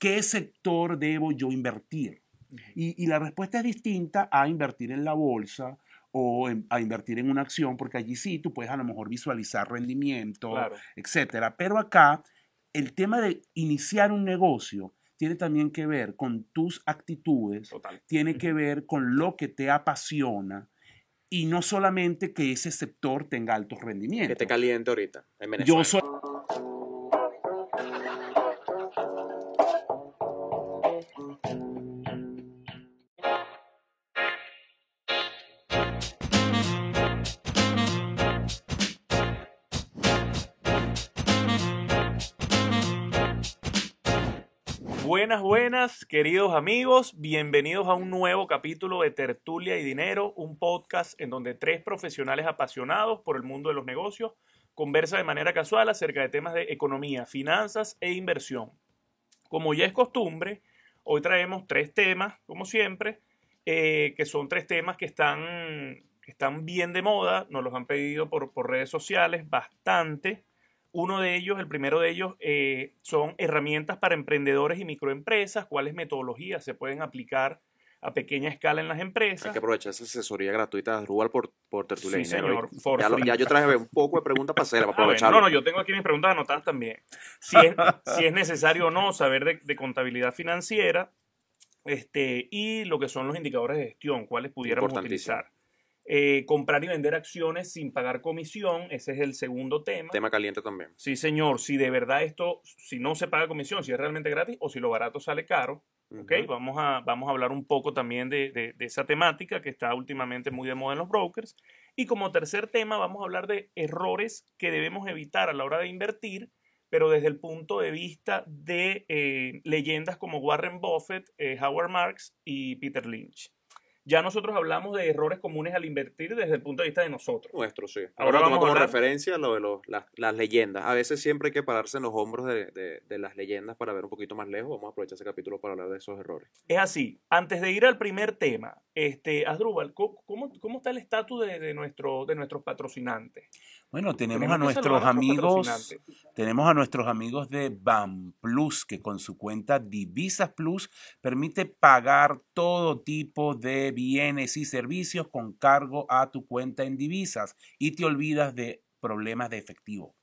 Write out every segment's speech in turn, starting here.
¿qué sector debo yo invertir? Y, y la respuesta es distinta a invertir en la bolsa o a invertir en una acción, porque allí sí tú puedes a lo mejor visualizar rendimiento, etcétera. Pero acá el tema de iniciar un negocio tiene también que ver con tus actitudes, tiene que ver con lo que te apasiona y no solamente que ese sector tenga altos rendimientos. Que te caliente ahorita en Venezuela. Yo soy Buenas, buenas, queridos amigos. Bienvenidos a un nuevo capítulo de Tertulia y Dinero, un podcast en donde tres profesionales apasionados por el mundo de los negocios conversan de manera casual acerca de temas de economía, finanzas e inversión. Como ya es costumbre, hoy traemos tres temas, como siempre, eh, que son tres temas que están, están bien de moda, nos los han pedido por, por redes sociales bastante. Uno de ellos, el primero de ellos, eh, son herramientas para emprendedores y microempresas, cuáles metodologías se pueden aplicar a pequeña escala en las empresas. Hay que aprovechar esa asesoría gratuita de Rubal por, por Tertulia sí, señor. Ya, yo traje un poco de preguntas para hacer, para aprovechar. no, no, yo tengo aquí mis preguntas anotadas también. Si es, si es necesario o no saber de, contabilidad financiera este, y lo que son los indicadores de gestión, cuáles pudiéramos utilizar. Eh, comprar y vender acciones sin pagar comisión, ese es el segundo tema. Tema caliente también. Sí, señor, si de verdad esto, si no se paga comisión, si es realmente gratis o si lo barato sale caro. vamos, a, vamos a hablar un poco también de, de, esa temática que está últimamente muy de moda en los brokers. Y como tercer tema vamos a hablar de errores que debemos evitar a la hora de invertir, pero desde el punto de vista de eh, leyendas como Warren Buffett, eh, Howard Marks y Peter Lynch. Ya nosotros hablamos de errores comunes al invertir desde el punto de vista de nosotros. Nuestro, sí. Ahora, vamos como referencia lo de los, las, leyendas. A veces siempre hay que pararse en los hombros de, las leyendas para ver un poquito más lejos. Vamos a aprovechar ese capítulo para hablar de esos errores. Es así. Antes de ir al primer tema, este, Asdrúbal, ¿cómo, cómo, está el estatus de, nuestro, de nuestros patrocinantes? Bueno, tenemos, a nuestros amigos, tenemos a nuestros amigos de BAM Plus, que con su cuenta Divisas Plus permite pagar todo tipo de bienes y servicios con cargo a tu cuenta en divisas y te olvidas de problemas de efectivo.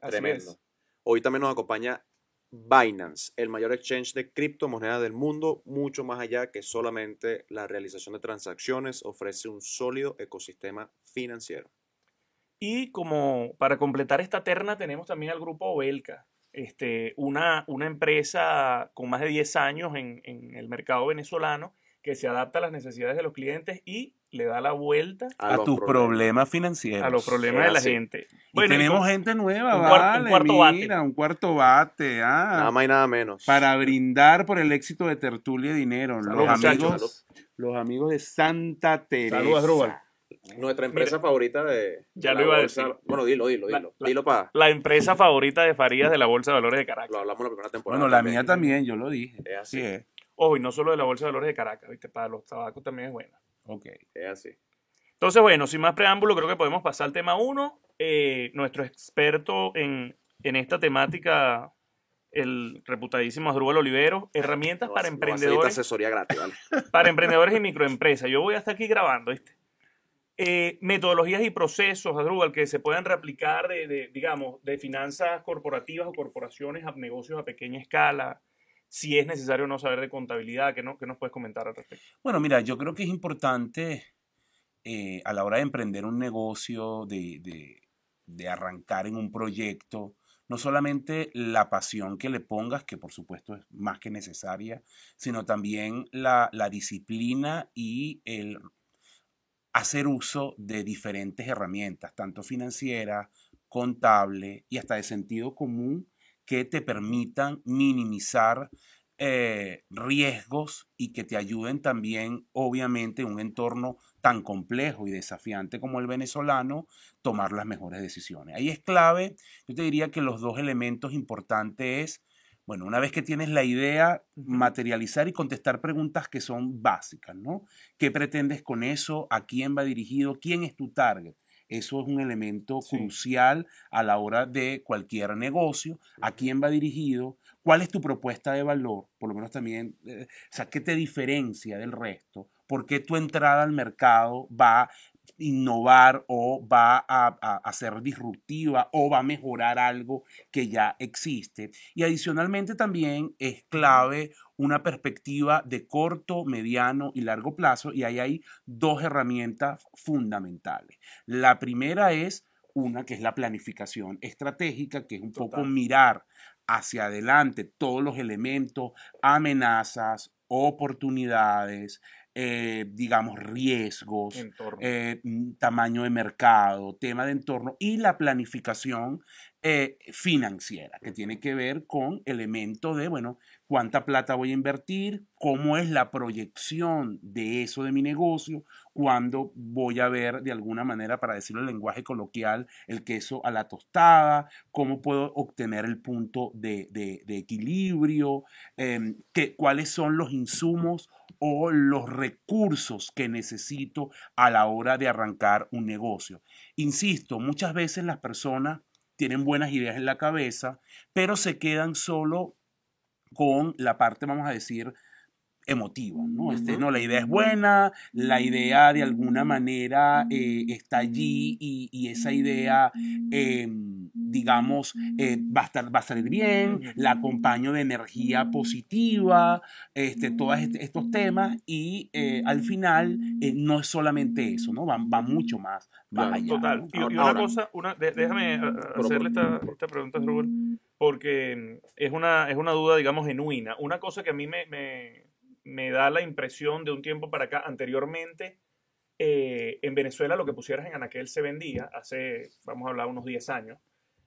Tremendo. Hoy también nos acompaña Binance, el mayor exchange de criptomonedas del mundo, mucho más allá que solamente la realización de transacciones, ofrece un sólido ecosistema financiero. Y como para completar esta terna tenemos también al grupo Ovelca, este, una, una empresa con más de 10 años en, en, el mercado venezolano que se adapta a las necesidades de los clientes y le da la vuelta a, tus problemas. financieros. A los problemas de la gente. Bueno, tenemos gente nueva, un, vale, un cuarto mira, bate. un cuarto bate. Ah, nada más y nada menos. Para brindar por el éxito de Tertulia y Dinero. los, amigos, los amigos de Santa Teresa. Saludos, Rubal. Nuestra empresa favorita de. Ya lo iba a decir. Bueno, dilo, dilo, dilo. La, dilo para. La empresa favorita de Farías de la Bolsa de Valores de Caracas. Lo hablamos la primera temporada. Bueno, la mía también, yo lo dije. Es así. es. Ojo, y no solo de la Bolsa de Valores de Caracas, ¿viste? Para los tabacos también es buena. Ok. Es así. Entonces, bueno, sin más preámbulo, creo que podemos pasar al tema 1. Eh, nuestro experto en, en esta temática el reputadísimo Asdrúbal Olivero, herramientas para emprendedores. asesoría gratis, ¿vale? Para emprendedores y microempresas. Yo voy hasta aquí grabando, ¿viste? Eh, metodologías y procesos, Adrúbal, que se puedan replicar de, digamos, de finanzas corporativas o corporaciones a negocios a pequeña escala, si es necesario no saber de contabilidad, ¿qué, no, qué nos puedes comentar al respecto? Bueno, mira, yo creo que es importante eh, a la hora de emprender un negocio, de, de, arrancar en un proyecto, no solamente la pasión que le pongas, que por supuesto es más que necesaria, sino también la, la disciplina y el hacer uso de diferentes herramientas, tanto financieras, contable y hasta de sentido común, que te permitan minimizar eh, riesgos y que te ayuden también, obviamente, en un entorno tan complejo y desafiante como el venezolano, tomar las mejores decisiones. Ahí es clave, yo te diría que los dos elementos importantes es bueno, una vez que tienes la idea, materializar y contestar preguntas que son básicas, ¿no? ¿Qué pretendes con eso? ¿A quién va dirigido? ¿Quién es tu target? Eso es un elemento crucial a la hora de cualquier negocio. ¿A quién va dirigido? ¿Cuál es tu propuesta de valor? Por lo menos también, eh, o sea, ¿qué te diferencia del resto? ¿Por qué tu entrada al mercado va a innovar o va a, a, ser disruptiva o va a mejorar algo que ya existe? Y adicionalmente también es clave una perspectiva de corto, mediano y largo plazo y ahí hay dos herramientas fundamentales. La primera es una que es la planificación estratégica, que es un poco mirar hacia adelante todos los elementos, amenazas, oportunidades, eh, digamos, riesgos, eh, mm, tamaño de mercado, tema de entorno y la planificación eh, financiera, que tiene que ver con elementos de, bueno, cuánta plata voy a invertir, cómo es la proyección de eso de mi negocio, cuándo voy a ver de alguna manera, para decirlo en lenguaje coloquial, el queso a la tostada, cómo puedo obtener el punto de, equilibrio, em, cuáles son los insumos o los recursos que necesito a la hora de arrancar un negocio. Insisto, muchas veces las personas tienen buenas ideas en la cabeza, pero se quedan solo con la parte, vamos a decir, emotiva, ¿no? Este, no, la idea es buena, la idea de alguna manera eh, está allí y, esa idea, em, digamos, eh, va, a estar, va a salir bien, la acompaño de energía positiva, este, todos estos temas y eh, al final no es solamente eso, ¿no? Va, va mucho más, allá. Total. Y, una cosa, una, déjame hacerle esta, esta pregunta, Rubén porque es una, es una duda, digamos, genuina. Una cosa que a mí me, me, da la impresión de un tiempo para acá, anteriormente, eh, en Venezuela lo que pusieras en Anaquel se vendía, hace, vamos a hablar, unos 10 años,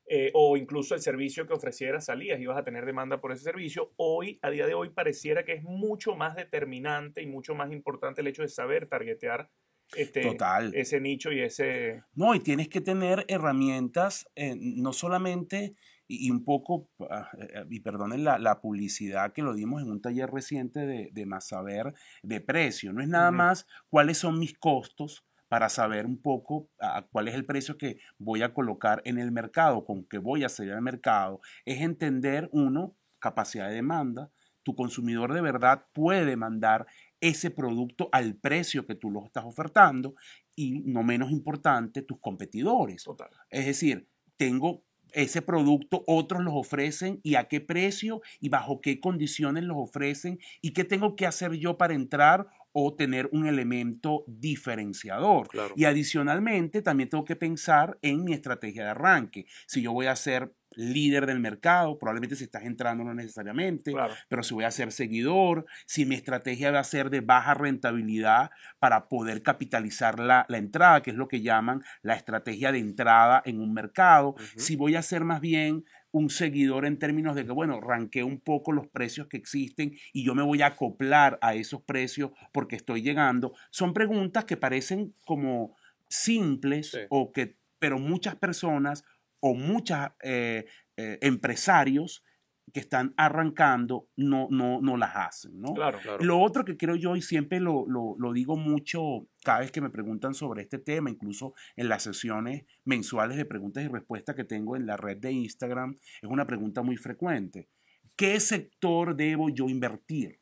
eh, o incluso el servicio que ofrecieras salías, ibas a tener demanda por ese servicio. Hoy, a día de hoy, pareciera que es mucho más determinante y mucho más importante el hecho de saber targetear este, ese nicho y ese... No, y tienes que tener herramientas, eh, no solamente y, un poco, ah, eh, y perdonen la, publicidad que lo dimos en un taller reciente de, de más saber de precio. No es nada más cuáles son mis costos para saber un poco ah, cuál es el precio que voy a colocar en el mercado, con que voy a salir al mercado. Es entender, uno, capacidad de demanda. Tu consumidor de verdad puede demandar ese producto al precio que tú lo estás ofertando y, no menos importante, tus competidores. Es decir, tengo ese producto, otros los ofrecen y a qué precio y bajo qué condiciones los ofrecen y qué tengo que hacer yo para entrar o tener un elemento diferenciador. Y adicionalmente también tengo que pensar en mi estrategia de arranque. Si yo voy a ser líder del mercado, probablemente si estás entrando no necesariamente, pero si voy a ser seguidor, si mi estrategia va a ser de baja rentabilidad para poder capitalizar la, entrada, que es lo que llaman la estrategia de entrada en un mercado, si voy a ser más bien un seguidor en términos de que, bueno, ranqué un poco los precios que existen y yo me voy a acoplar a esos precios porque estoy llegando. Son preguntas que parecen como simples o que, pero muchas personas o muchos eh, eh, empresarios que están arrancando no, no, no las hacen, ¿no? Claro, claro. Lo otro que creo yo, y siempre lo, lo, digo mucho cada vez que me preguntan sobre este tema, incluso en las sesiones mensuales de preguntas y respuestas que tengo en la red de Instagram, es una pregunta muy frecuente. ¿Qué sector debo yo invertir?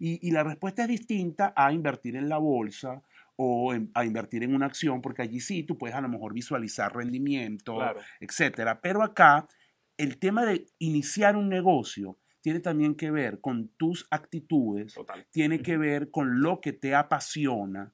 Y, y la respuesta es distinta a invertir en la bolsa o a invertir en una acción, porque allí sí tú puedes a lo mejor visualizar rendimiento, etcétera. Pero acá el tema de iniciar un negocio tiene también que ver con tus actitudes, tiene que ver con lo que te apasiona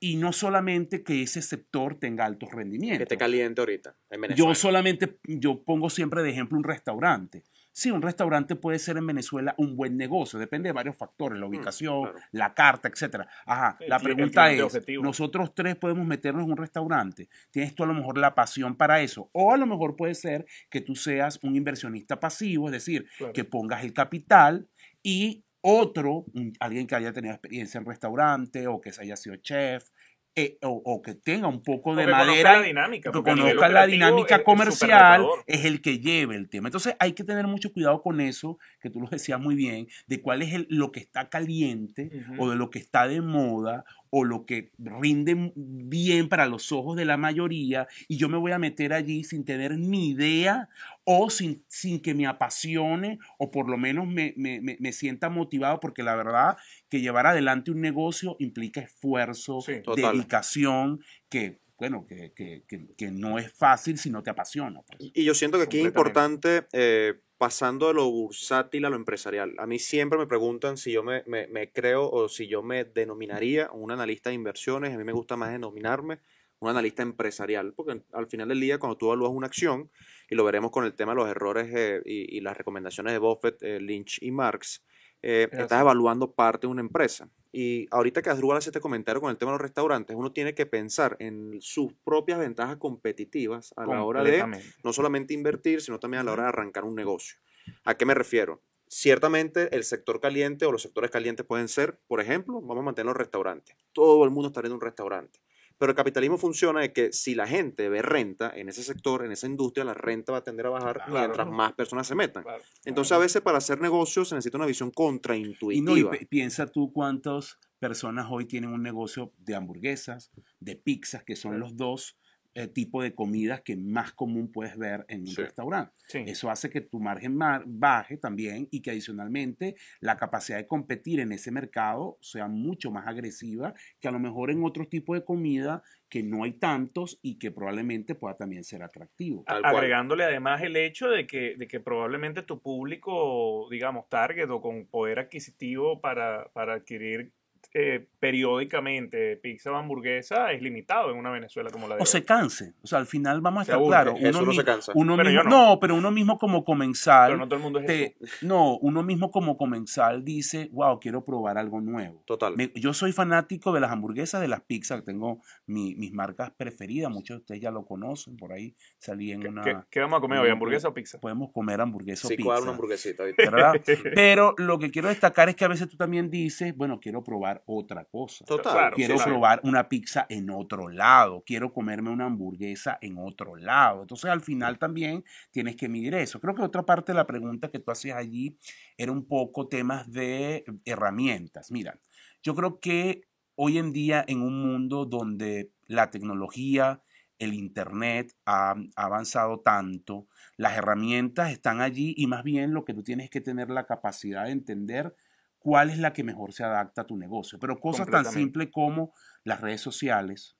y no solamente que ese sector tenga altos rendimientos. Que te caliente ahorita. Yo solamente, yo pongo siempre de ejemplo un restaurante. Sí, un restaurante puede ser en Venezuela un buen negocio, depende de varios factores, la mm, ubicación, la carta, etc. Ajá, la pregunta es, nosotros tres podemos meternos en un restaurante, ¿tienes tú a lo mejor la pasión para eso? O a lo mejor puede ser que tú seas un inversionista pasivo, es decir, que pongas el capital y otro, alguien que haya tenido experiencia en restaurante o que haya sido chef, eh, o, que tenga un poco de madera, la dinámica, que conozca la dinámica comercial, es, el que lleve el tema. Entonces hay que tener mucho cuidado con eso, que tú lo decías muy bien, de cuál es el, lo que está caliente o de lo que está de moda o lo que rinde bien para los ojos de la mayoría y yo me voy a meter allí sin tener ni idea o sin, sin que me apasione o por lo menos me, me, me, sienta motivado porque la verdad que llevar adelante un negocio implica esfuerzo, dedicación, que bueno, que, que, que, no es fácil si no te apasiona. Pues. Y yo siento que aquí es importante, eh, pasando de lo bursátil a lo empresarial. A mí siempre me preguntan si yo me, me, me, creo o si yo me denominaría un analista de inversiones. A mí me gusta más denominarme un analista empresarial, porque al final del día, cuando tú evalúas una acción, y lo veremos con el tema de los errores eh, y, las recomendaciones de Buffett, eh, Lynch y Marx, eh, estás evaluando parte de una empresa. Y ahorita que Asdrúbal hace este comentario con el tema de los restaurantes, uno tiene que pensar en sus propias ventajas competitivas a la hora de no solamente invertir, sino también a la hora de arrancar un negocio. ¿A qué me refiero? Ciertamente el sector caliente o los sectores calientes pueden ser, por ejemplo, vamos a mantener los restaurantes. Todo el mundo está en un restaurante. Pero el capitalismo funciona de que si la gente ve renta en ese sector, en esa industria, la renta va a tender a bajar mientras más personas se metan. Entonces, a veces para hacer negocios se necesita una visión contraintuitiva. Y, piensa tú cuántas personas hoy tienen un negocio de hamburguesas, de pizzas, que son los dos eh, tipo de comidas que más común puedes ver en un restaurante. Eso hace que tu margen baje también y que adicionalmente la capacidad de competir en ese mercado sea mucho más agresiva que a lo mejor en otro tipo de comida que no hay tantos y que probablemente pueda también ser atractivo. Agregándole además el hecho de que, de que probablemente tu público, digamos, target o con poder adquisitivo para, para adquirir eh, periódicamente pizza o hamburguesa es limitado en una Venezuela como la de O se canse. O sea, al final vamos a estar claros. Uno, no se cansa. Uno mismo, no. pero uno mismo como comensal. Pero no todo el mundo es No, uno mismo como comensal dice, wow, quiero probar algo nuevo. Total. yo soy fanático de las hamburguesas, de las pizzas. Tengo mis marcas preferidas. Muchos de ustedes ya lo conocen. Por ahí salí en una. ¿Qué, vamos a comer hoy? ¿Hamburguesa o pizza? Podemos comer hamburguesa o pizza. Sí, una hamburguesita. ¿verdad? pero lo que quiero destacar es que a veces tú también dices, bueno, quiero probar otra cosa. Total. quiero probar una pizza en otro lado, quiero comerme una hamburguesa en otro lado. Entonces al final también tienes que medir eso. Creo que otra parte de la pregunta que tú hacías allí era un poco temas de herramientas. Mira, yo creo que hoy en día en un mundo donde la tecnología, el Internet ha, avanzado tanto, las herramientas están allí y más bien lo que tú tienes que tener la capacidad de entender cuál es la que mejor se adapta a tu negocio. Pero cosas tan simples como las redes sociales,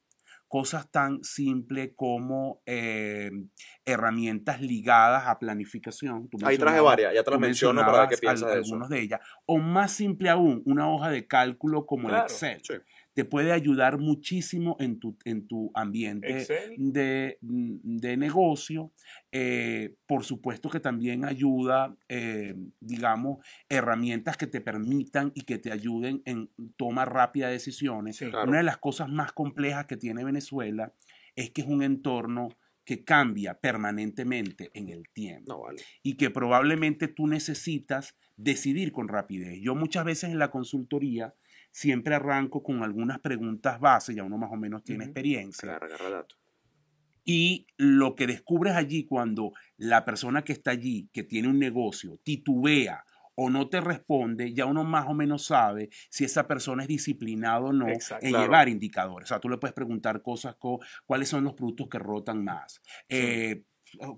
cosas tan simples como eh, herramientas ligadas a planificación. Ahí traje varias, ya te las menciono para ver qué piensas de algunos de ellas. O más simple aún, una hoja de cálculo como el Excel te puede ayudar muchísimo en tu, en tu ambiente de, de, negocio. Eh, por supuesto que también ayuda, eh, digamos, herramientas que te permitan y que te ayuden en tomar rápida decisiones. Una de las cosas más complejas que tiene Venezuela es que es un entorno que cambia permanentemente en el tiempo y que probablemente tú necesitas decidir con rapidez. Yo muchas veces en la consultoría siempre arranco con algunas preguntas base, ya uno más o menos tiene experiencia. Y lo que descubres allí cuando la persona que está allí, que tiene un negocio, titubea o no te responde, ya uno más o menos sabe si esa persona es disciplinado o no en llevar indicadores. O sea, tú le puedes preguntar cosas como cuáles son los productos que rotan más. Eh,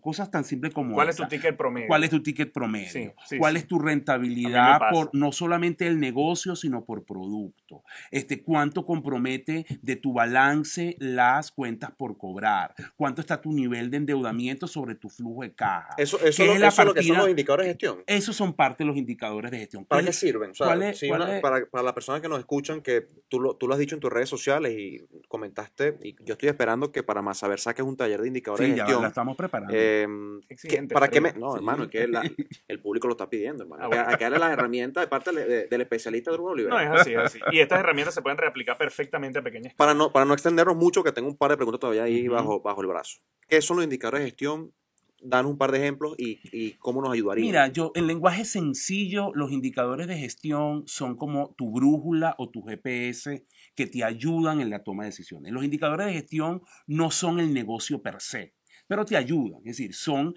cosas tan simples como ¿Cuál es tu ticket promedio? ¿Cuál es tu ticket promedio? ¿Cuál es tu rentabilidad por no solamente el negocio, sino por producto? Este, ¿Cuánto compromete de tu balance las cuentas por cobrar? ¿Cuánto está tu nivel de endeudamiento sobre tu flujo de caja? Eso, eso, es, lo, que son los indicadores de gestión. Esos son parte de los indicadores de gestión. ¿Para qué sirven? para, para las personas que nos escuchan, que tú lo, tú lo has dicho en tus redes sociales y comentaste, y yo estoy esperando que para más saber saques un taller de indicadores de gestión. Ya la estamos preparando eh, ¿Para qué me.? No, hermano, que el público lo está pidiendo, hermano. Ah, Hay que darle las herramientas de parte del especialista de Grupo Oliver. No, es así, es así. Y estas herramientas se pueden reaplicar perfectamente a pequeñas Para no, para no extendernos mucho, que tengo un par de preguntas todavía ahí bajo, bajo el brazo. ¿Qué son los indicadores de gestión danos un par de ejemplos y, cómo nos ayudaría. Mira, yo en lenguaje sencillo, los indicadores de gestión son como tu brújula o tu GPS que te ayudan en la toma de decisiones. Los indicadores de gestión no son el negocio per se, pero te ayudan. Es decir, son,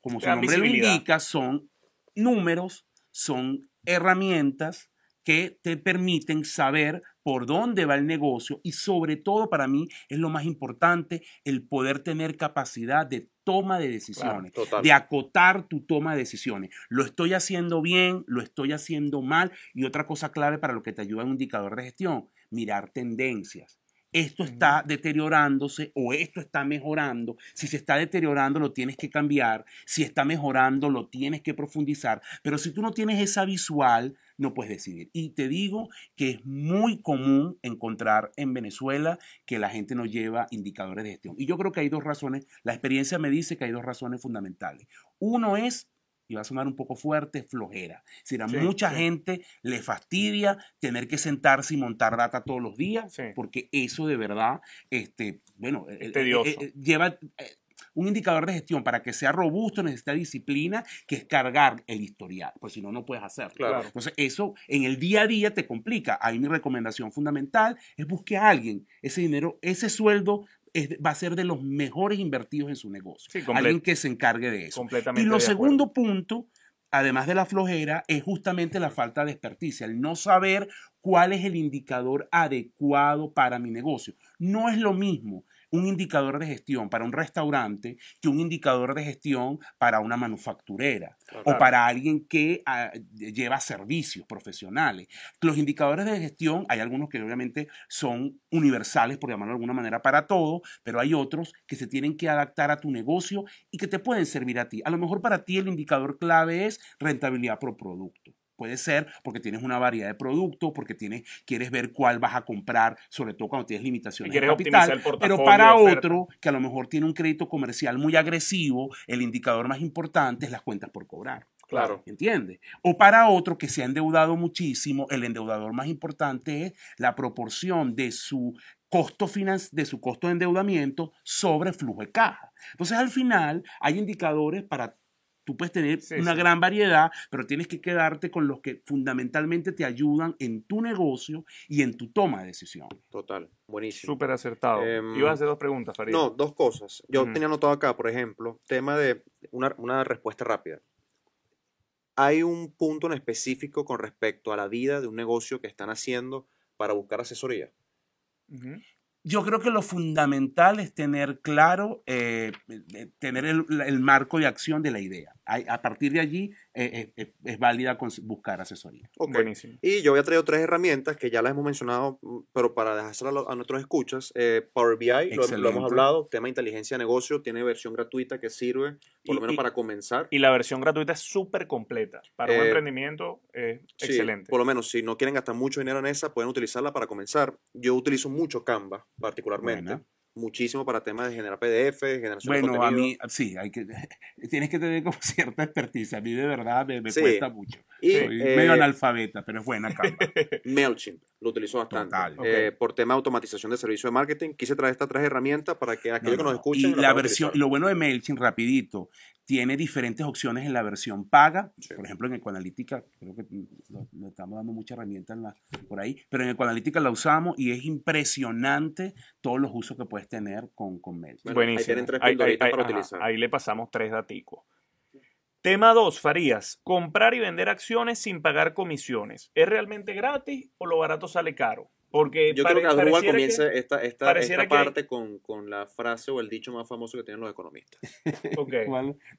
como su nombre lo indica, son números, son herramientas que te permiten saber por dónde va el negocio y sobre todo para mí es lo más importante el poder tener capacidad de toma de decisiones, de acotar tu toma de decisiones. Lo estoy haciendo bien, lo estoy haciendo mal y otra cosa clave para lo que te ayuda un indicador de gestión, mirar tendencias esto está deteriorándose o esto está mejorando. Si se está deteriorando, lo tienes que cambiar. Si está mejorando, lo tienes que profundizar. Pero si tú no tienes esa visual, no puedes decidir. Y te digo que es muy común encontrar en Venezuela que la gente no lleva indicadores de gestión. Y yo creo que hay dos razones. La experiencia me dice que hay dos razones fundamentales. Uno es y va a sonar un poco fuerte, flojera. Si a mucha gente le fastidia tener que sentarse y montar data todos los días, porque eso de verdad, este, bueno, lleva un indicador de gestión para que sea robusto necesita disciplina, que es cargar el historial, pues si no, no puedes hacerlo. Entonces, eso en el día a día te complica. Ahí mi recomendación fundamental es busque a alguien ese dinero, ese sueldo va a ser de los mejores invertidos en su negocio. Alguien que se encargue de eso. y lo segundo punto, además de la flojera, es justamente la falta de experticia, el no saber cuál es el indicador adecuado para mi negocio. No es lo mismo un indicador de gestión para un restaurante que un indicador de gestión para una manufacturera o para alguien que ah, lleva servicios profesionales. Los indicadores de gestión, hay algunos que obviamente son universales, por llamarlo de alguna manera, para todo, pero hay otros que se tienen que adaptar a tu negocio y que te pueden servir a ti. A lo mejor para ti el indicador clave es rentabilidad por producto. Puede ser porque tienes una variedad de productos, porque tienes, quieres ver cuál vas a comprar, sobre todo cuando tienes limitaciones de capital. Pero para otro, que a lo mejor tiene un crédito comercial muy agresivo, el indicador más importante es las cuentas por cobrar. Claro. ¿Entiendes? O para otro que se ha endeudado muchísimo, el endeudador más importante es la proporción de su costo de su costo de endeudamiento sobre flujo de caja. Entonces, al final, hay indicadores para Tú puedes tener una gran variedad, pero tienes que quedarte con los que fundamentalmente te ayudan en tu negocio y en tu toma de decisiones. Total, buenísimo. Súper acertado. Em, Ibas a hacer dos preguntas, Farid. No, dos cosas. Yo tenía anotado acá, por ejemplo, tema de una, una, respuesta rápida. ¿Hay un punto en específico con respecto a la vida de un negocio que están haciendo para buscar asesoría? Yo creo que lo fundamental es tener claro, eh, eh, tener el, marco de acción de la idea. A, partir de allí eh, es válida buscar asesoría. Buenísimo. Y yo voy a traer tres herramientas que ya las hemos mencionado, mm, pero para dejárselo a, nuestros escuchas. Power BI, lo, lo, hemos hablado, tema de inteligencia de negocio, tiene versión gratuita que sirve, por lo menos para comenzar. Y la versión gratuita es súper completa. Para un emprendimiento es excelente. Por lo menos, si no quieren gastar mucho dinero en esa, pueden utilizarla para comenzar. Yo utilizo mucho Canva particularmente. Muchísimo para temas de generar PDF, generación bueno, de Bueno, a mí, sí, hay que, tienes que tener como cierta experticia. A mí de verdad me, cuesta mucho. Soy eh, medio analfabeta, pero es buena Canva. MailChimp, lo utilizo bastante. Eh, por tema de automatización de servicio de marketing, quise traer estas tres herramientas para que aquellos que nos escuchen. Y la versión, lo bueno de MailChimp, rapidito, tiene diferentes opciones en la versión paga. Por ejemplo, en Ecoanalítica, creo que le estamos dando mucha herramienta por ahí, pero en Ecoanalítica la usamos y es impresionante todos los usos que puedes tener con, con Mail. Buenísimo. Ahí, para utilizar. ahí le pasamos tres daticos. Tema 2, Farías. Comprar y vender acciones sin pagar comisiones. ¿Es realmente gratis o lo barato sale caro? Porque yo creo que Asdrúbal comienza esta, esta, esta parte con, con, la frase o el dicho más famoso que tienen los economistas. okay.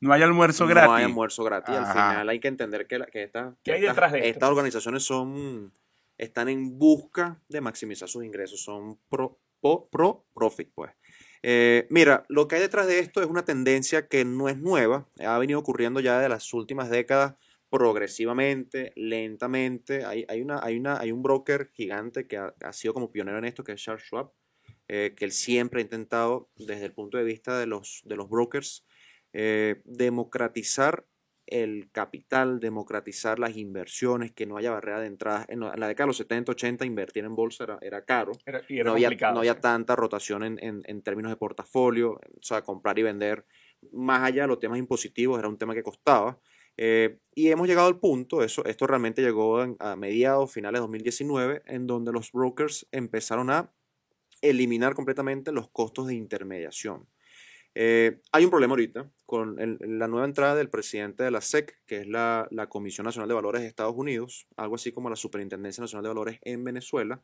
No hay almuerzo gratis. No hay almuerzo gratis. Al final hay que entender que, que, esta, estas organizaciones son están en busca de maximizar sus ingresos, son pro, pro, profit, pues. Eh, mira, lo que hay detrás de esto es una tendencia que no es nueva, ha venido ocurriendo ya de las últimas décadas progresivamente, lentamente. Hay, hay, una, hay, una, hay un broker gigante que ha, sido como pionero en esto, que es Charles Schwab, eh, que él siempre ha intentado, desde el punto de vista de los, de los brokers, eh, democratizar el capital, democratizar las inversiones, que no haya barrera de entrada. En, la década de los 70, 80, invertir en bolsa era, caro. no, había, no, había, tanta rotación en, en, en, términos de portafolio, o sea, comprar y vender más allá de los temas impositivos, era un tema que costaba. Eh, y hemos llegado al punto, eso, esto realmente llegó a mediados, finales de 2019, en donde los brokers empezaron a eliminar completamente los costos de intermediación. Eh, hay un problema ahorita con la nueva entrada del presidente de la SEC, que es la, Comisión Nacional de Valores de Estados Unidos, algo así como la Superintendencia Nacional de Valores en Venezuela.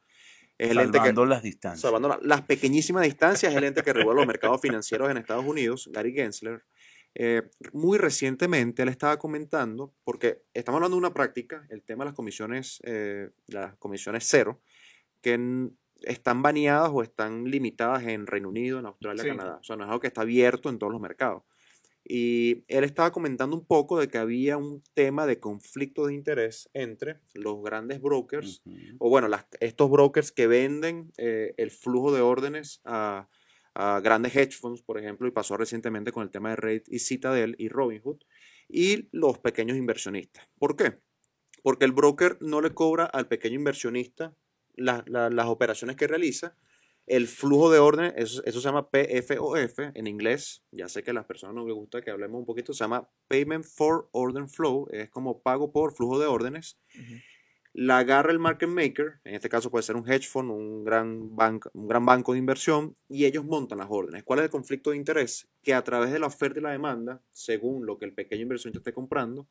Es salvando las distancias. Salvando las pequeñísimas distancias, es el ente que regula los mercados financieros en Estados Unidos, Gary Gensler. Eh, muy recientemente él estaba comentando, porque estamos hablando de una práctica, el tema de las comisiones, eh, las comisiones cero, que están baneadas o están limitadas en Reino Unido, en Australia, Canadá. O sea, no es algo que está abierto en todos los mercados. Y él estaba comentando un poco de que había un tema de conflicto de interés entre los grandes brokers, o bueno, estos brokers que venden eh, el flujo de órdenes a, a, grandes hedge funds, por ejemplo, y pasó recientemente con el tema de Raid y Citadel y Robinhood, y los pequeños inversionistas. ¿Por qué? Porque el broker no le cobra al pequeño inversionista las operaciones que realiza, el flujo de orden, eso, se llama PFOF en inglés. Ya sé que a las personas no les gusta que hablemos un poquito. Se llama Payment for Order Flow. Es como pago por flujo de órdenes. La agarra el market maker. En este caso puede ser un hedge fund, un gran, banco, un gran banco de inversión. Y ellos montan las órdenes. ¿Cuál es el conflicto de interés? Que a través de la oferta y la demanda, según lo que el pequeño inversionista esté comprando,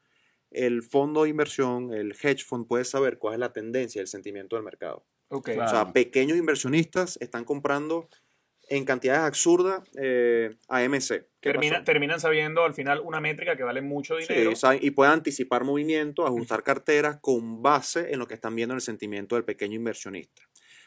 el fondo de inversión, el hedge fund, puede saber cuál es la tendencia, el sentimiento del mercado. O sea, pequeños inversionistas están comprando en cantidades absurdas eh, AMC. terminan sabiendo al final una métrica que vale mucho dinero. Sí, y pueden anticipar movimientos, ajustar carteras con base en lo que están viendo en el sentimiento del pequeño inversionista.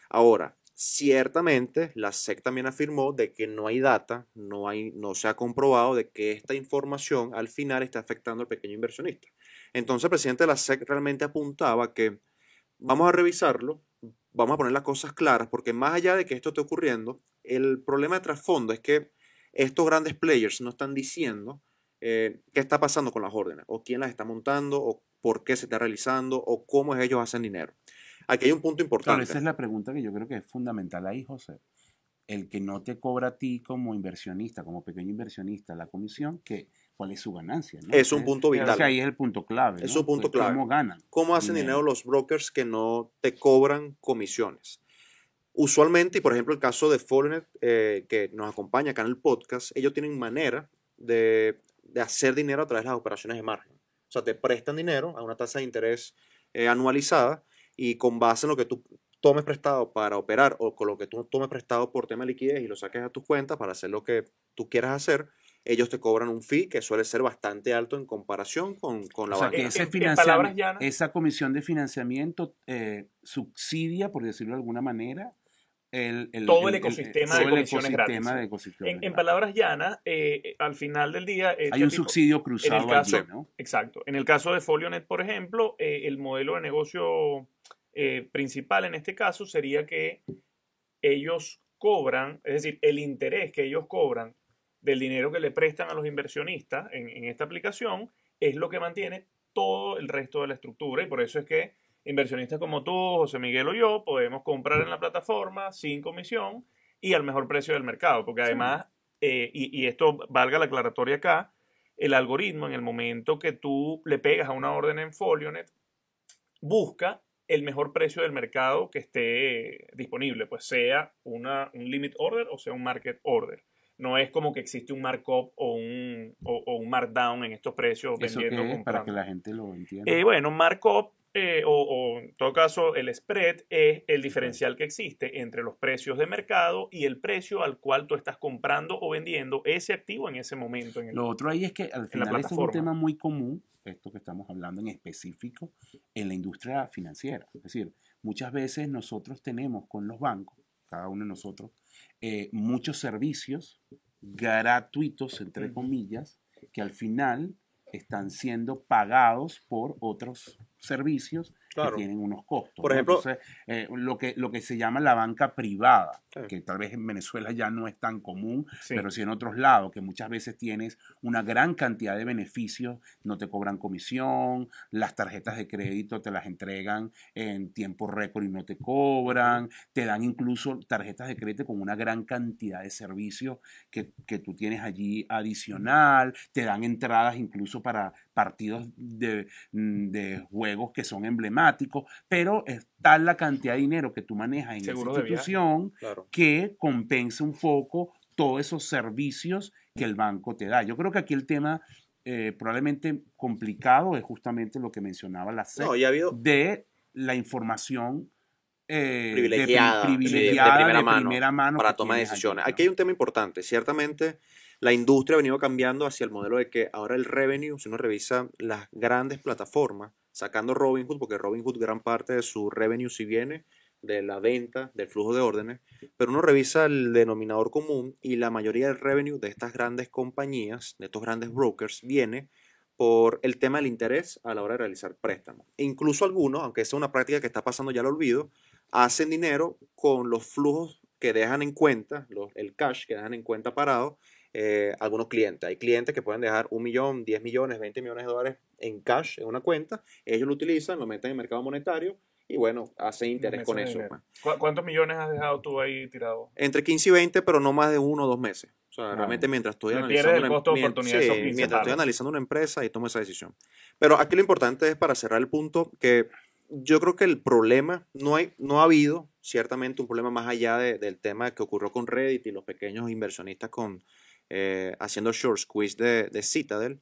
Ahora, ciertamente la SEC también afirmó de que no hay data, no, hay, no se ha comprobado de que esta información al final está afectando al pequeño inversionista. Entonces el presidente de la SEC realmente apuntaba que vamos a revisarlo, vamos a poner las cosas claras, porque más allá de que esto esté ocurriendo, el problema de trasfondo es que estos grandes players no están diciendo eh, qué está pasando con las órdenes, o quién las está montando, o por qué se está realizando, o cómo ellos hacen dinero. Aquí hay un punto importante. esa es la pregunta que yo creo que es fundamental ahí, José. El que no te cobra a ti como inversionista, como pequeño inversionista, la comisión, que cuál es su ganancia. Es un punto vital. ahí es el punto clave. Es un punto pues, clave. ¿Cómo ganan? ¿Cómo hacen dinero. los brokers que no te cobran comisiones? Usualmente, y por ejemplo el caso de Forenet, eh, que nos acompaña acá en el podcast, ellos tienen manera de, hacer dinero a través de las operaciones de margen. O sea, te prestan dinero a una tasa de interés eh, anualizada y con base en lo que tú tomes prestado para operar o con lo que tú tomes prestado por tema de liquidez y lo saques a tu cuenta para hacer lo que tú quieras hacer, ellos te cobran un fee que suele ser bastante alto en comparación con, con la o Que ese esa comisión de financiamiento eh, subsidia, por decirlo de alguna manera, el, todo el, ecosistema, de, comisiones gratis. en, palabras llanas, eh, al final del día... Este Hay un subsidio cruzado allí, ¿no? Exacto. En el caso de Folionet, por ejemplo, eh, el modelo de negocio principal en este caso sería que ellos cobran, es decir, el interés que ellos cobran del dinero que le prestan a los inversionistas en, esta aplicación es lo que mantiene todo el resto de la estructura. Y por eso es que inversionistas como tú, José Miguel o yo podemos comprar en la plataforma sin comisión y al mejor precio del mercado, porque además, eh, y, esto valga la aclaratoria acá, el algoritmo en el momento que tú le pegas a una orden en Folionet, busca el mejor precio del mercado que esté disponible, pues sea una, un limit order o sea un market order. No es como que existe un markup o un, o, un markdown en estos precios vendiendo. Para que la gente lo entienda. Eh, bueno, markup eh, o, en todo caso el spread es el diferencial que existe entre los precios de mercado y el precio al cual tú estás comprando o vendiendo ese activo en ese momento. En lo otro ahí es que al final es un tema muy común, esto que estamos hablando en específico, en la industria financiera. Es decir, muchas veces nosotros tenemos con los bancos, cada uno de nosotros, eh, muchos servicios gratuitos, entre comillas, que al final están siendo pagados por otros servicios que tienen unos costos. Por ejemplo, eh, lo, que, lo que se llama la banca privada, que tal vez en Venezuela ya no es tan común, pero sí en otros lados, que muchas veces tienes una gran cantidad de beneficios, no te cobran comisión, las tarjetas de crédito te las entregan en tiempo récord y no te cobran, te dan incluso tarjetas de crédito con una gran cantidad de servicios que, que tú tienes allí adicional, te dan entradas incluso para partidos de, mm, de juegos que son emblemáticos, pero está la cantidad de dinero que tú manejas en esa institución que compensa un poco todos esos servicios que el banco te da. Yo creo que aquí el tema eh, probablemente complicado es justamente lo que mencionaba la SEC de la información eh, privilegiada, de, primera, mano, para tomar decisiones. Aquí hay un tema importante. Ciertamente la industria ha venido cambiando hacia el modelo de que ahora el revenue, si uno revisa las grandes plataformas, sacando Robinhood, porque Robinhood gran parte de su revenue si viene de la venta, del flujo de órdenes, pero uno revisa el denominador común y la mayoría del revenue de estas grandes compañías, de estos grandes brokers, viene por el tema del interés a la hora de realizar préstamos. E incluso algunos, aunque sea una práctica que está pasando ya al olvido, hacen dinero con los flujos que dejan en cuenta, el cash que dejan en cuenta parado eh, algunos clientes. Hay clientes que pueden dejar un millón, 10 millones, 20 millones de dólares en cash en una cuenta. Ellos lo utilizan, lo meten en el mercado monetario y bueno, hacen interés con eso. Pues. ¿Cuántos millones has dejado tú ahí tirado? Entre 15 y 20, pero no más de uno o dos meses. O sea, realmente mientras estoy analizando. Una, em, mientras, mientras estoy analizando una empresa y tomo esa decisión. Pero aquí lo importante es, para cerrar el punto, que yo creo que el problema, no, hay, no ha habido ciertamente un problema más allá del tema que ocurrió con Reddit y los pequeños inversionistas con, eh, haciendo short squeeze de, de Citadel.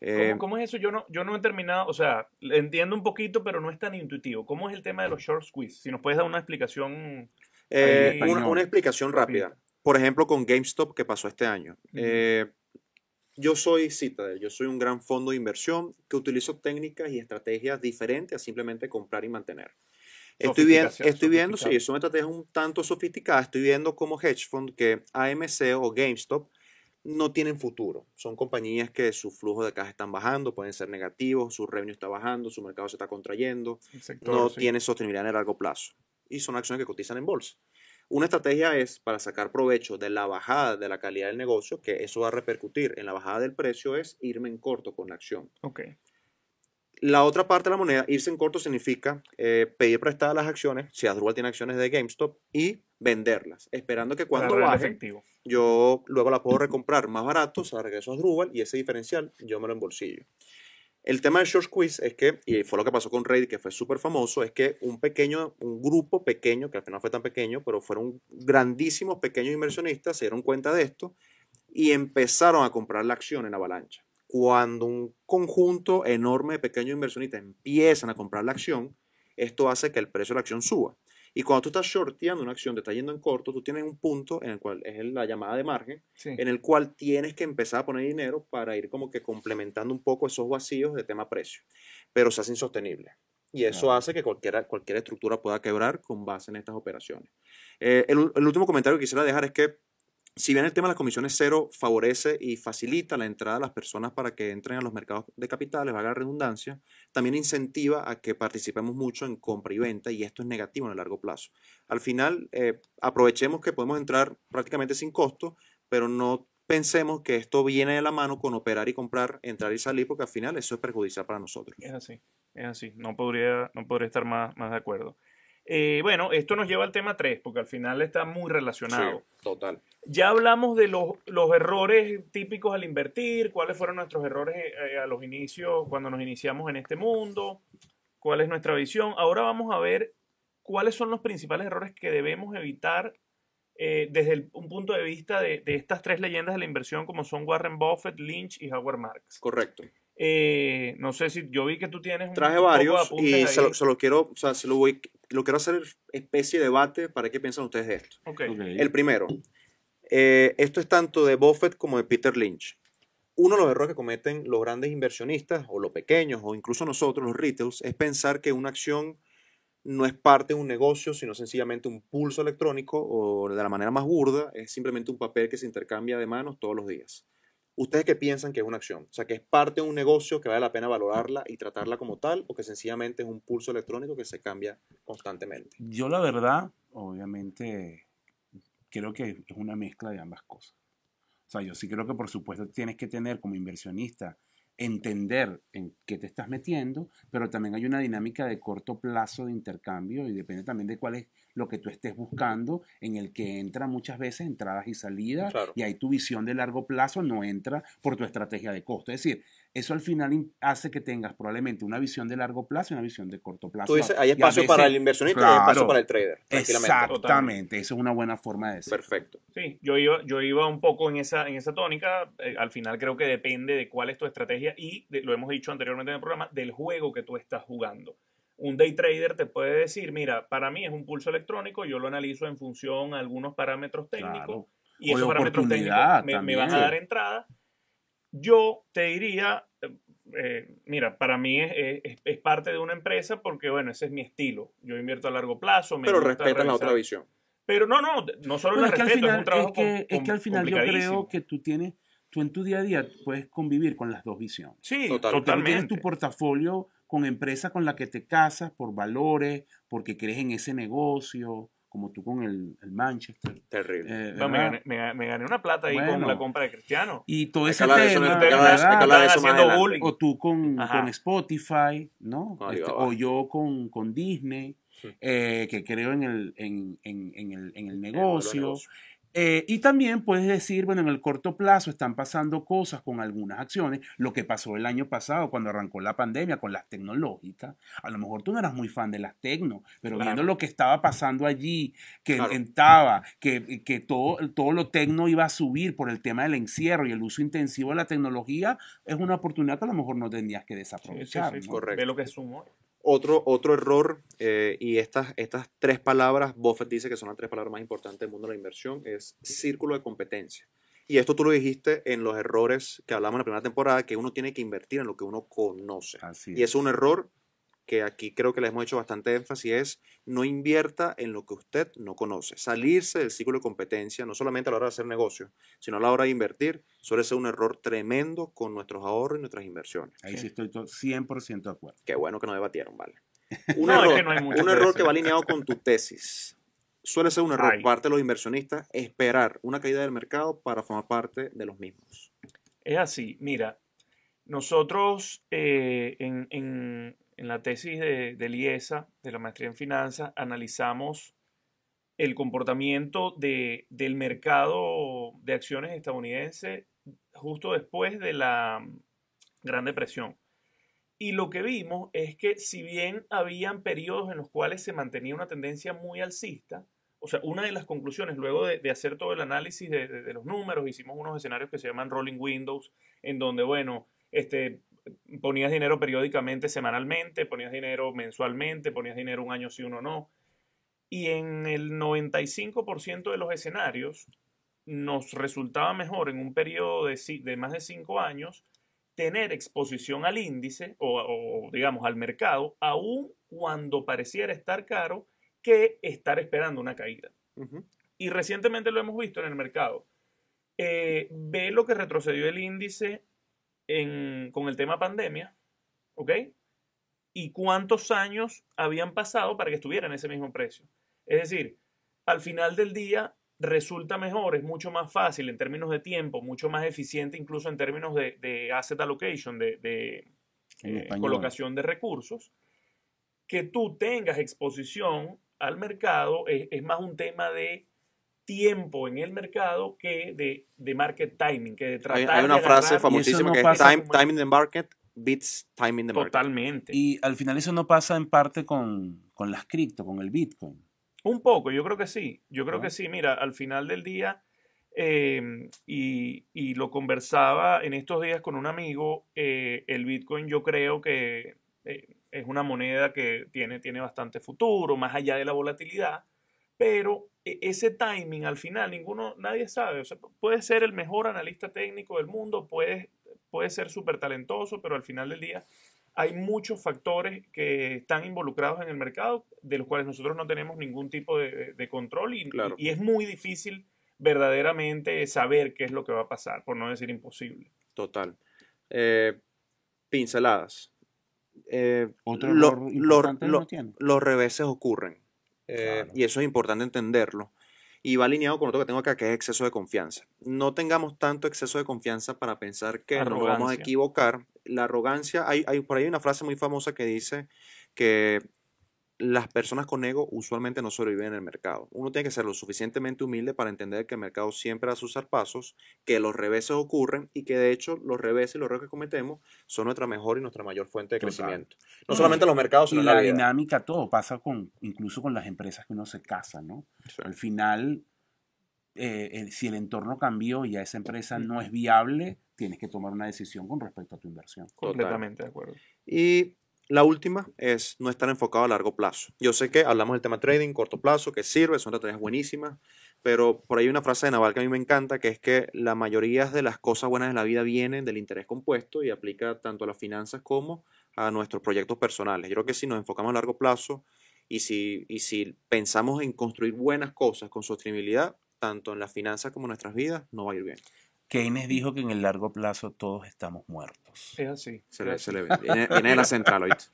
Eh, ¿Cómo, es eso? Yo no, yo no he terminado, o sea, entiendo un poquito, pero no es tan intuitivo. ¿Cómo es el tema de los short squeeze? Si nos puedes dar una explicación. Eh, una, explicación rápida. Por ejemplo, con GameStop que pasó este año. yo soy Citadel, yo soy un gran fondo de inversión que utilizo técnicas y estrategias diferentes a simplemente comprar y mantener. Estoy, viendo, estoy viendo, sí, son estrategias un tanto sofisticadas. Estoy viendo como hedge fund que AMC o GameStop no tienen futuro. Son compañías que su flujo de caja están bajando, pueden ser negativos, su revenue está bajando, su mercado se está contrayendo, no tienen sostenibilidad en el largo plazo. Y son acciones que cotizan en bolsa. Una estrategia es para sacar provecho de la bajada de la calidad del negocio, que eso va a repercutir en la bajada del precio, es irme en corto con la acción. Okay. La otra parte de la moneda, irse en corto significa eh, pedir prestadas las acciones, si Adrubal tiene acciones de GameStop, y venderlas, esperando que cuando bajen, yo luego la puedo recomprar más barato, o sea, regreso a Adrubal y ese diferencial yo me lo embolsillo. El tema del short squeeze es que, y fue lo que pasó con Reddit, que fue súper famoso, es que un pequeño, un grupo pequeño, que al final no fue tan pequeño, pero fueron grandísimos pequeños inversionistas, se dieron cuenta de esto y empezaron a comprar la acción en avalancha cuando un conjunto enorme de pequeños inversionistas empiezan a comprar la acción, esto hace que el precio de la acción suba. Y cuando tú estás shorteando una acción, te está yendo en corto, tú tienes un punto en el cual es la llamada de margen, en el cual tienes que empezar a poner dinero para ir como que complementando un poco esos vacíos de tema precio. Pero se hace insostenible. Y eso hace que cualquier, cualquier estructura pueda quebrar con base en estas operaciones. Eh, el, el, último comentario que quisiera dejar es que si bien el tema de las comisiones cero favorece y facilita la entrada de las personas para que entren a los mercados de capitales, valga la redundancia, también incentiva a que participemos mucho en compra y venta y esto es negativo en el largo plazo. Al final, eh, aprovechemos que podemos entrar prácticamente sin costo, pero no pensemos que esto viene de la mano con operar y comprar, entrar y salir, porque al final eso es perjudicial para nosotros. Es así, es así. No podría, no podría estar más, más de acuerdo. Eh, bueno, esto nos lleva al tema 3, porque al final está muy relacionado. total. Ya hablamos de los, errores típicos al invertir, cuáles fueron nuestros errores eh, a los inicios, cuando nos iniciamos en este mundo, cuál es nuestra visión. Ahora vamos a ver cuáles son los principales errores que debemos evitar eh, desde un punto de vista de, de, estas tres leyendas de la inversión como son Warren Buffett, Lynch y Howard Marks. Correcto. Eh, no sé si yo vi que tú tienes un Traje varios y se lo, quiero, o sea, se lo voy, lo quiero hacer especie de debate para qué piensan ustedes de esto. El primero, eh, esto es tanto de Buffett como de Peter Lynch. Uno de los errores que cometen los grandes inversionistas o los pequeños o incluso nosotros los retails es pensar que una acción no es parte de un negocio, sino sencillamente un pulso electrónico o de la manera más burda, es simplemente un papel que se intercambia de manos todos los días. ¿Ustedes qué piensan que es una acción? O sea, que es parte de un negocio que vale la pena valorarla y tratarla como tal, o que sencillamente es un pulso electrónico que se cambia constantemente. Yo la verdad, obviamente, creo que es una mezcla de ambas cosas. O sea, yo sí creo que por supuesto tienes que tener como inversionista entender en qué te estás metiendo, pero también hay una dinámica de corto plazo de intercambio y depende también de cuál es lo que tú estés buscando, en el que entra muchas veces entradas y salidas, y ahí tu visión de largo plazo no entra por tu estrategia de costo. Es decir, eso al final hace que tengas probablemente una visión de largo plazo y una visión de corto plazo. Tú dices, hay espacio para el inversionista y hay espacio para el trader. Exactamente, eso es una buena forma de decirlo. Perfecto. Sí, yo iba, yo iba un poco en esa, en esa tónica. Eh, al final creo que depende de cuál es tu estrategia y, lo hemos dicho anteriormente en el programa, del juego que tú estás jugando. Un day trader te puede decir, mira, para mí es un pulso electrónico, yo lo analizo en función a algunos parámetros técnicos y esos parámetros técnicos me, me van a dar entrada yo te diría, eh, mira, para mí es, es, parte de una empresa porque, bueno, ese es mi estilo. Yo invierto a largo plazo. Pero respetan la otra visión. Pero no, no, no solo la respeto, final, es un trabajo Es que, es que al final yo creo que tú tienes, tú en tu día a día puedes convivir con las dos visiones. Sí, totalmente. Tú tienes tu portafolio con empresa con la que te casas por valores, porque crees en ese negocio, como tú con el, el Manchester. Terrible. Eh, me, gané, me, gané, una plata ahí con la compra de Cristiano. Y todo ese tema, O tú con, con Spotify, ¿no? Este, o yo con, con Disney, eh, que creo en el, en, en, en el, en el negocio. Eh, y también puedes decir, bueno, en el corto plazo están pasando cosas con algunas acciones, lo que pasó el año pasado cuando arrancó la pandemia con las tecnológicas. A lo mejor tú no eras muy fan de las tecno, pero viendo lo que estaba pasando allí, que estaba, que, que, todo, todo lo tecno iba a subir por el tema del encierro y el uso intensivo de la tecnología, es una oportunidad que a lo mejor no tendrías que desaprovechar. Ve lo que es humor. Otro, otro error, eh, y estas, estas tres palabras, Buffett dice que son las tres palabras más importantes del mundo de la inversión, es círculo de competencia. Y esto tú lo dijiste en los errores que hablamos en la primera temporada, que uno tiene que invertir en lo que uno conoce. y es un error que aquí creo que le hemos hecho bastante énfasis, es no invierta en lo que usted no conoce. Salirse del ciclo de competencia, no solamente a la hora de hacer negocio, sino a la hora de invertir, suele ser un error tremendo con nuestros ahorros y nuestras inversiones. Ahí sí estoy 100% de acuerdo. Qué bueno que no debatieron, vale. Un error, que, un error que va alineado con tu tesis. Suele ser un error parte de los inversionistas esperar una caída del mercado para formar parte de los mismos. Es así, mira, nosotros eh, en, en la tesis de, de de la maestría en finanzas, analizamos el comportamiento de, del mercado de acciones estadounidense justo después de la Gran Depresión. Y lo que vimos es que si bien habían periodos en los cuales se mantenía una tendencia muy alcista, o sea, una de las conclusiones, luego de, hacer todo el análisis de, de, los números, hicimos unos escenarios que se llaman rolling windows, en donde, bueno, este, ponías dinero periódicamente, semanalmente, ponías dinero mensualmente, ponías dinero un año sí, uno no. Y en el 95% de los escenarios nos resultaba mejor en un periodo de, de más de cinco años tener exposición al índice o, digamos al mercado, aun cuando pareciera estar caro, que estar esperando una caída. Y recientemente lo hemos visto en el mercado. Eh, ve lo que retrocedió el índice con el tema pandemia, ¿ok? Y cuántos años habían pasado para que estuviera en ese mismo precio. Es decir, al final del día resulta mejor, es mucho más fácil en términos de tiempo, mucho más eficiente incluso en términos de, asset allocation, de, eh, colocación de recursos, que tú tengas exposición al mercado, es más un tema de tiempo en el mercado que de, de market timing, que de tratar hay, hay una frase famosísima que es time, timing the market beats timing the market. Totalmente. Y al final eso no pasa en parte con, con las cripto, con el Bitcoin. Un poco, yo creo que sí. Yo creo que sí. Mira, al final del día, em, y, y, lo conversaba en estos días con un amigo, eh, el Bitcoin yo creo que eh, es una moneda que tiene, tiene bastante futuro, más allá de la volatilidad, pero e, ese timing al final ninguno, nadie sabe. O sea, puede ser el mejor analista técnico del mundo, puede, puede ser súper talentoso, pero al final del día hay muchos factores que están involucrados en el mercado de los cuales nosotros no tenemos ningún tipo de, control y, y, es muy difícil verdaderamente saber qué es lo que va a pasar, por no decir imposible. Total. Eh, pinceladas. Eh, Otro lo- error lo- importante lo- no tiene. los reveses ocurren. Eh, Claro. Y eso es importante entenderlo. Y va alineado con otro que tengo acá, que es exceso de confianza. No tengamos tanto exceso de confianza para pensar que nos vamos a equivocar. La arrogancia, hay, hay, por ahí hay una frase muy famosa que dice que las personas con ego usualmente no sobreviven en el mercado. Uno tiene que ser lo suficientemente humilde para entender que el mercado siempre da sus zarpazos, que los reveses ocurren y que de hecho los reveses y los errores que cometemos son nuestra mejor y nuestra mayor fuente de Total. crecimiento. No No, solamente en los mercados, Y sino en la la vida. dinámica, todo pasa con, incluso con las empresas que uno se casa, ¿no? Sí. Al final, eh, el- si el entorno cambió y ya esa empresa no es viable, tienes que tomar una decisión con respecto a tu inversión. Completamente de acuerdo. Y la última es no estar enfocado a largo plazo. Yo sé que hablamos del tema trading, corto plazo, que sirve, son estrategias buenísimas, pero por ahí hay una frase de Naval que a mí me encanta, que es que la mayoría de las cosas buenas de la vida vienen del interés compuesto y aplica tanto a las finanzas como a nuestros proyectos personales. Yo creo que si nos enfocamos a largo plazo y si, y si pensamos en construir buenas cosas con sostenibilidad, tanto en las finanzas como en nuestras vidas, no va a ir bien. Keynes dijo que en el largo plazo todos estamos muertos. Es así. Se le, así. se le ve. Viene, viene de la central, ¿oíste?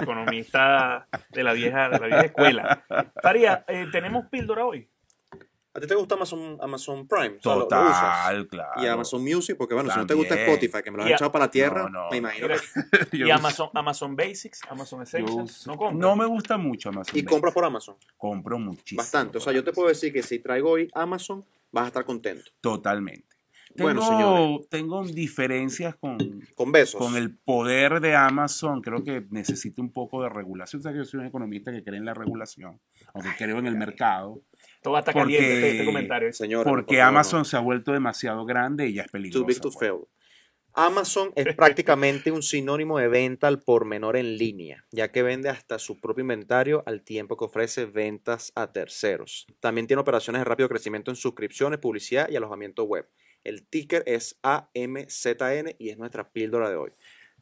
Economista de la vieja, de la vieja escuela. Faría, eh, ¿tenemos píldora hoy? ¿A ti te gusta Amazon, Amazon Prime? O sea, ¿lo- lo usas? Total, claro. Y Amazon Music, porque bueno, si no te gusta. Spotify, que me lo has echado para la tierra, No, no, me imagino. Mira, que- Yo y Amazon, Amazon Basics, Amazon Essentials, ¿no compras? no me gusta mucho Amazon. Y Basics. compras por Amazon. Compro muchísimo. Bastante. O sea, yo te puedo decir que si traigo hoy Amazon, vas a estar contento. Totalmente. Bueno, Tengo- señores. Tengo diferencias con, Con besos. con el poder de Amazon. Creo que necesita un poco de regulación. O sea, que yo soy un economista que cree en la regulación, aunque creo en el mercado. Todo estar Porque- caliente este, este comentario. Señores, Porque por Amazon se ha vuelto demasiado grande y ya es peligroso. Too big to fail. Amazon es prácticamente un sinónimo de venta al por menor en línea, ya que vende hasta su propio inventario al tiempo que ofrece ventas a terceros. También tiene operaciones de rápido crecimiento en suscripciones, publicidad y alojamiento web. El ticker es AMZN y es nuestra píldora de hoy.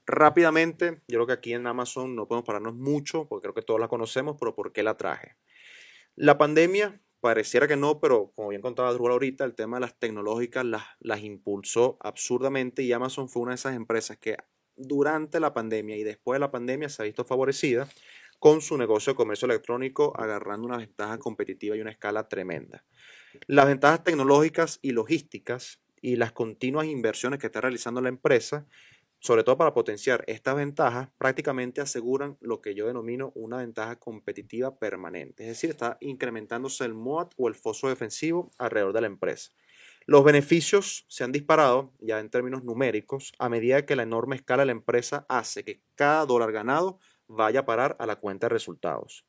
Rápidamente, yo creo que aquí en Amazon no podemos pararnos mucho, porque creo que todos la conocemos, pero ¿por qué la traje? La pandemia, pareciera que no, pero como bien contaba Drupal ahorita, el tema de las tecnológicas las, las impulsó absurdamente y Amazon fue una de esas empresas que durante la pandemia y después de la pandemia se ha visto favorecida con su negocio de comercio electrónico agarrando una ventaja competitiva y una escala tremenda. Las ventajas tecnológicas y logísticas y las continuas inversiones que está realizando la empresa, sobre todo para potenciar estas ventajas, prácticamente aseguran lo que yo denomino una ventaja competitiva permanente. Es decir, está incrementándose el MOAT o el foso defensivo alrededor de la empresa. Los beneficios se han disparado ya en términos numéricos a medida que la enorme escala de la empresa hace que cada dólar ganado vaya a parar a la cuenta de resultados.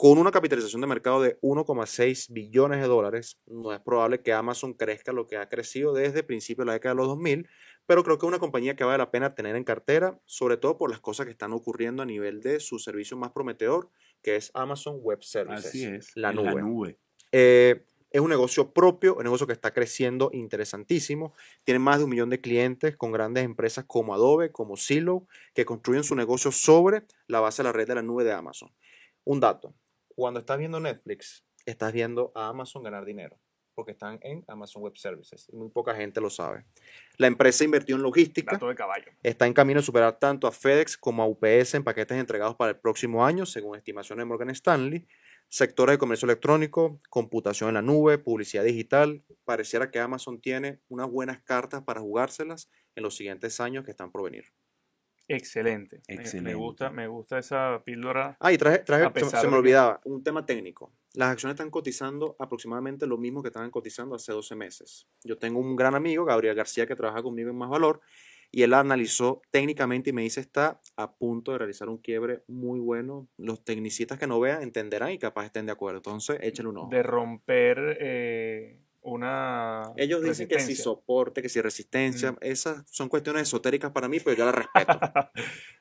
Con una capitalización de mercado de 1,6 billones de dólares, no es probable que Amazon crezca lo que ha crecido desde principios de la década de los 2000, pero creo que es una compañía que vale la pena tener en cartera, sobre todo por las cosas que están ocurriendo a nivel de su servicio más prometedor, que es Amazon Web Services. Así es. La en nube. La nube. Eh, es un negocio propio, un negocio que está creciendo interesantísimo. Tiene más de un millón de clientes con grandes empresas como Adobe, como Silo, que construyen su negocio sobre la base de la red de la nube de Amazon. Un dato, cuando estás viendo Netflix, estás viendo a Amazon ganar dinero, porque están en Amazon Web Services y muy poca gente lo sabe. La empresa invirtió en logística, Dato de caballo. está en camino de superar tanto a FedEx como a UPS en paquetes entregados para el próximo año, según estimaciones de Morgan Stanley. Sectores de comercio electrónico, computación en la nube, publicidad digital. Pareciera que Amazon tiene unas buenas cartas para jugárselas en los siguientes años que están por venir. Excelente. Me- Me, Excelente. gusta, me gusta esa píldora. Ah, y traje, traje- A se, me que- olvidaba, un tema técnico. Las acciones están cotizando aproximadamente lo mismo que estaban cotizando hace 12 meses. Yo tengo un gran amigo, Gabriel García, que trabaja conmigo en Más Valor, y él analizó técnicamente y me dice está a punto de realizar un quiebre muy bueno. Los tecnicistas que no vean entenderán y capaz estén de acuerdo. Entonces, échale un ojo. de romper eh, una. Ellos dicen que si soporte, que si resistencia, Mm. esas son cuestiones esotéricas para mí, pero yo las respeto.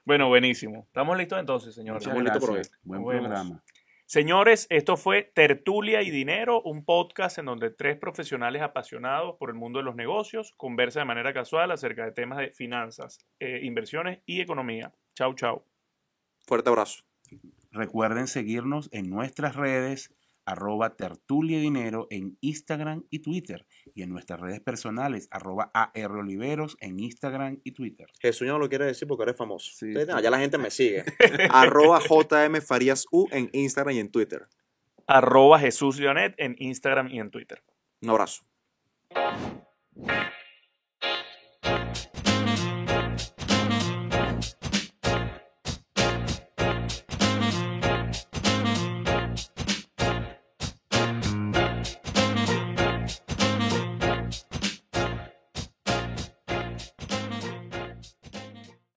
bueno, buenísimo. ¿Estamos listos entonces, señores? Por gracias. Buen Nos vemos. programa. Señores, esto fue Tertulia y Dinero, un podcast en donde tres profesionales apasionados por el mundo de los negocios conversan de manera casual acerca de temas de finanzas, eh, inversiones y economía. Chau, chau. Fuerte abrazo. Recuerden seguirnos en nuestras redes arroba tertulia dinero en Instagram y Twitter y en nuestras redes personales arroba Oliveros en Instagram y Twitter. Jesús no lo quiere decir porque eres famoso. Sí. ya la gente me sigue. arroba JM Farías U en Instagram y en Twitter. Arroba Jesús Leonet en Instagram y en Twitter. Un abrazo.